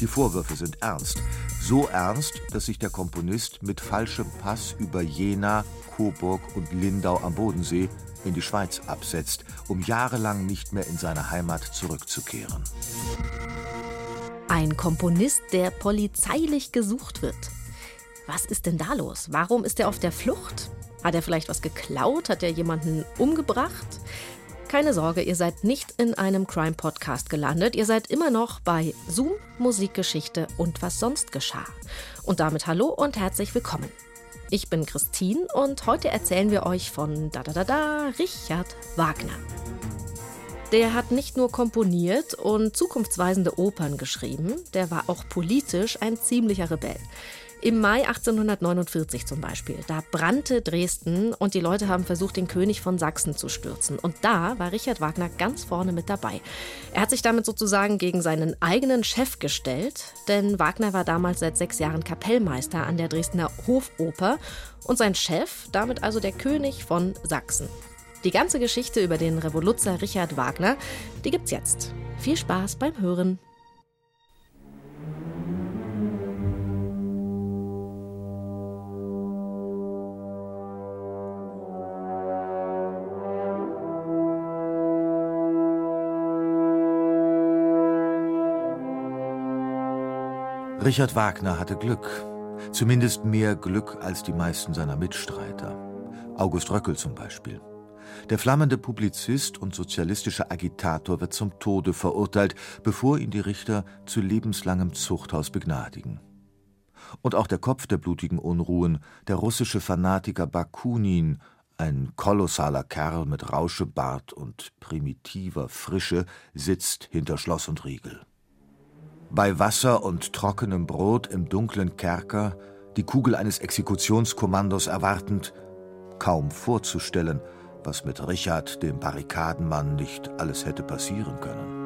Die Vorwürfe sind ernst. So ernst, dass sich der Komponist mit falschem Pass über Jena, Coburg und Lindau am Bodensee in die Schweiz absetzt, um jahrelang nicht mehr in seine Heimat zurückzukehren. Ein Komponist, der polizeilich gesucht wird. Was ist denn da los? Warum ist er auf der Flucht? Hat er vielleicht was geklaut? Hat er jemanden umgebracht? Keine Sorge, ihr seid nicht in einem Crime-Podcast gelandet. Ihr seid immer noch bei Zoom, Musikgeschichte und was sonst geschah. Und damit hallo und herzlich willkommen. Ich bin Christine und heute erzählen wir euch von da da da da Richard Wagner. Der hat nicht nur komponiert und zukunftsweisende Opern geschrieben, der war auch politisch ein ziemlicher Rebell. Im Mai 1849 zum Beispiel, da brannte Dresden und die Leute haben versucht, den König von Sachsen zu stürzen. Und da war Richard Wagner ganz vorne mit dabei. Er hat sich damit sozusagen gegen seinen eigenen Chef gestellt, denn Wagner war damals seit sechs Jahren Kapellmeister an der Dresdner Hofoper und sein Chef, damit also der König von Sachsen. Die ganze Geschichte über den Revoluzer Richard Wagner, die gibt's jetzt. Viel Spaß beim Hören. Richard Wagner hatte Glück. Zumindest mehr Glück als die meisten seiner Mitstreiter. August Röckel zum Beispiel. Der flammende Publizist und sozialistische Agitator wird zum Tode verurteilt, bevor ihn die Richter zu lebenslangem Zuchthaus begnadigen. Und auch der Kopf der blutigen Unruhen, der russische Fanatiker Bakunin, ein kolossaler Kerl mit Rauschebart und primitiver Frische, sitzt hinter Schloss und Riegel bei Wasser und trockenem Brot im dunklen Kerker, die Kugel eines Exekutionskommandos erwartend, kaum vorzustellen, was mit Richard, dem Barrikadenmann, nicht alles hätte passieren können.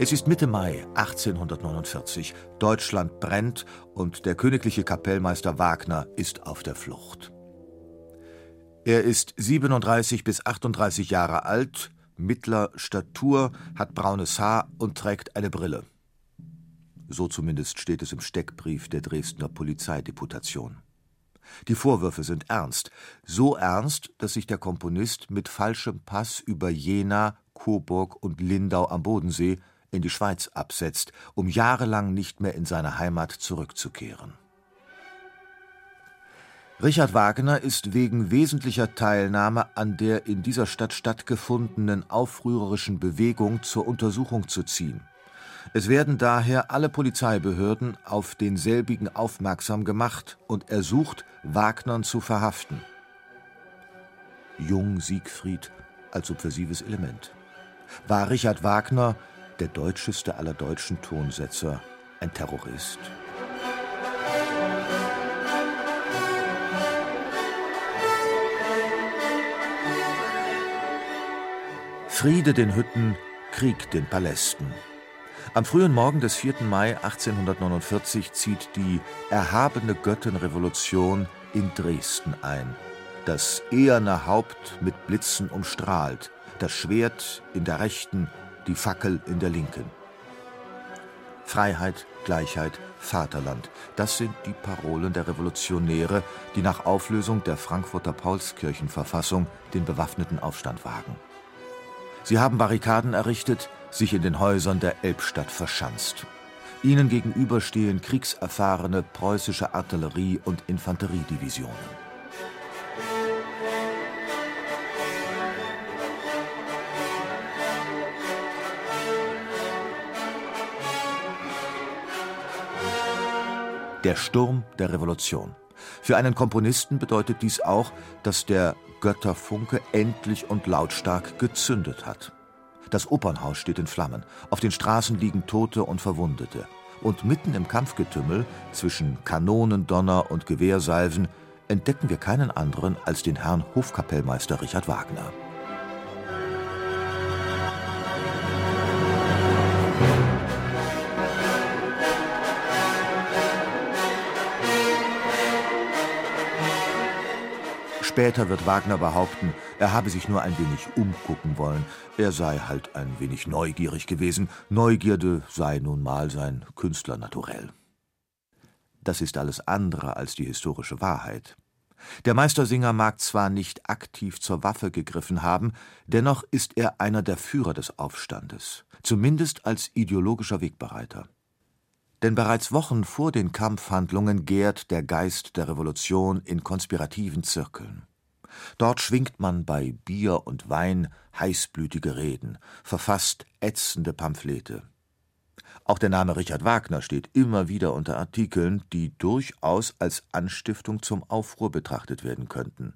Es ist Mitte Mai 1849. Deutschland brennt und der königliche Kapellmeister Wagner ist auf der Flucht. Er ist 37 bis 38 Jahre alt, mittler Statur, hat braunes Haar und trägt eine Brille. So zumindest steht es im Steckbrief der Dresdner Polizeideputation. Die Vorwürfe sind ernst, so ernst, dass sich der Komponist mit falschem Pass über Jena, Coburg und Lindau am Bodensee in die Schweiz absetzt, um jahrelang nicht mehr in seine Heimat zurückzukehren. Richard Wagner ist wegen wesentlicher Teilnahme an der in dieser Stadt stattgefundenen aufrührerischen Bewegung zur Untersuchung zu ziehen. Es werden daher alle Polizeibehörden auf denselbigen aufmerksam gemacht und ersucht, Wagnern zu verhaften. Jung Siegfried als subversives Element. War Richard Wagner, der deutscheste aller deutschen Tonsetzer, ein Terrorist? Friede den Hütten, Krieg den Palästen. Am frühen Morgen des 4. Mai 1849 zieht die erhabene Göttenrevolution in Dresden ein. Das eherne Haupt mit Blitzen umstrahlt, das Schwert in der rechten, die Fackel in der linken. Freiheit, Gleichheit, Vaterland, das sind die Parolen der Revolutionäre, die nach Auflösung der Frankfurter Paulskirchenverfassung den bewaffneten Aufstand wagen. Sie haben Barrikaden errichtet, sich in den Häusern der Elbstadt verschanzt. Ihnen gegenüber stehen kriegserfahrene preußische Artillerie- und Infanteriedivisionen. Der Sturm der Revolution. Für einen Komponisten bedeutet dies auch, dass der Götterfunke endlich und lautstark gezündet hat. Das Opernhaus steht in Flammen, auf den Straßen liegen Tote und Verwundete. Und mitten im Kampfgetümmel zwischen Kanonendonner und Gewehrsalven entdecken wir keinen anderen als den Herrn Hofkapellmeister Richard Wagner. Später wird Wagner behaupten, er habe sich nur ein wenig umgucken wollen. Er sei halt ein wenig neugierig gewesen. Neugierde sei nun mal sein Künstler naturell. Das ist alles andere als die historische Wahrheit. Der Meistersinger mag zwar nicht aktiv zur Waffe gegriffen haben, dennoch ist er einer der Führer des Aufstandes, zumindest als ideologischer Wegbereiter. Denn bereits Wochen vor den Kampfhandlungen gärt der Geist der Revolution in konspirativen Zirkeln. Dort schwingt man bei Bier und Wein heißblütige Reden, verfasst ätzende Pamphlete. Auch der Name Richard Wagner steht immer wieder unter Artikeln, die durchaus als Anstiftung zum Aufruhr betrachtet werden könnten.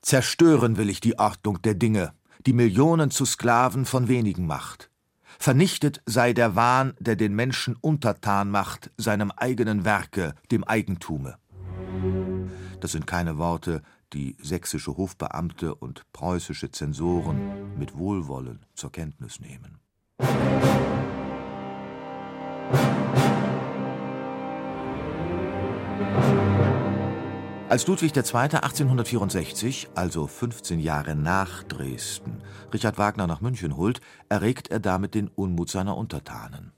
Zerstören will ich die Ordnung der Dinge, die Millionen zu Sklaven von wenigen macht. Vernichtet sei der Wahn, der den Menschen untertan macht, seinem eigenen Werke, dem Eigentume. Das sind keine Worte, die sächsische Hofbeamte und preußische Zensoren mit Wohlwollen zur Kenntnis nehmen. Als Ludwig II. 1864, also 15 Jahre nach Dresden, Richard Wagner nach München holt, erregt er damit den Unmut seiner Untertanen.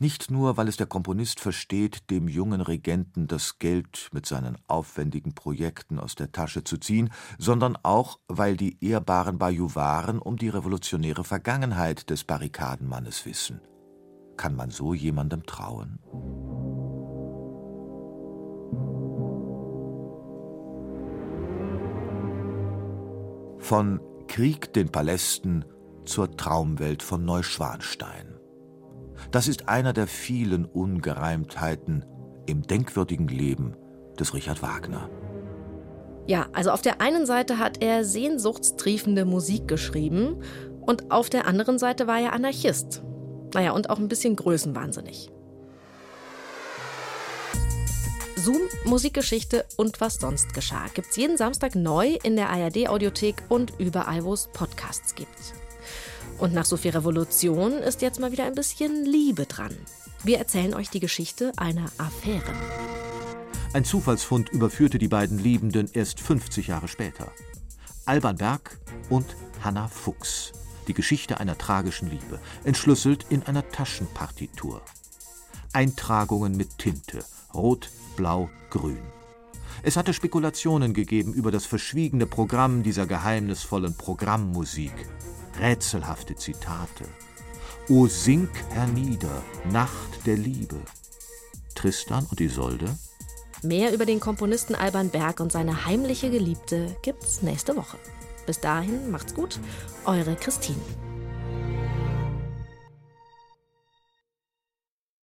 Nicht nur, weil es der Komponist versteht, dem jungen Regenten das Geld mit seinen aufwendigen Projekten aus der Tasche zu ziehen, sondern auch, weil die ehrbaren Bajuwaren um die revolutionäre Vergangenheit des Barrikadenmannes wissen. Kann man so jemandem trauen? Von Krieg den Palästen zur Traumwelt von Neuschwanstein. Das ist einer der vielen Ungereimtheiten im denkwürdigen Leben des Richard Wagner. Ja, also auf der einen Seite hat er sehnsuchtstriefende Musik geschrieben und auf der anderen Seite war er Anarchist. Naja, und auch ein bisschen größenwahnsinnig. Zoom, Musikgeschichte und was sonst geschah gibt's jeden Samstag neu in der ARD-Audiothek und überall, wo es Podcasts gibt. Und nach so viel Revolution ist jetzt mal wieder ein bisschen Liebe dran. Wir erzählen euch die Geschichte einer Affäre. Ein Zufallsfund überführte die beiden Liebenden erst 50 Jahre später. Alban Berg und Hanna Fuchs. Die Geschichte einer tragischen Liebe, entschlüsselt in einer Taschenpartitur. Eintragungen mit Tinte, rot, blau, grün. Es hatte Spekulationen gegeben über das verschwiegene Programm dieser geheimnisvollen Programmmusik, rätselhafte Zitate. O sink hernieder, Nacht der Liebe. Tristan und Isolde? Mehr über den Komponisten Alban Berg und seine heimliche Geliebte gibt's nächste Woche. Bis dahin macht's gut, eure Christine.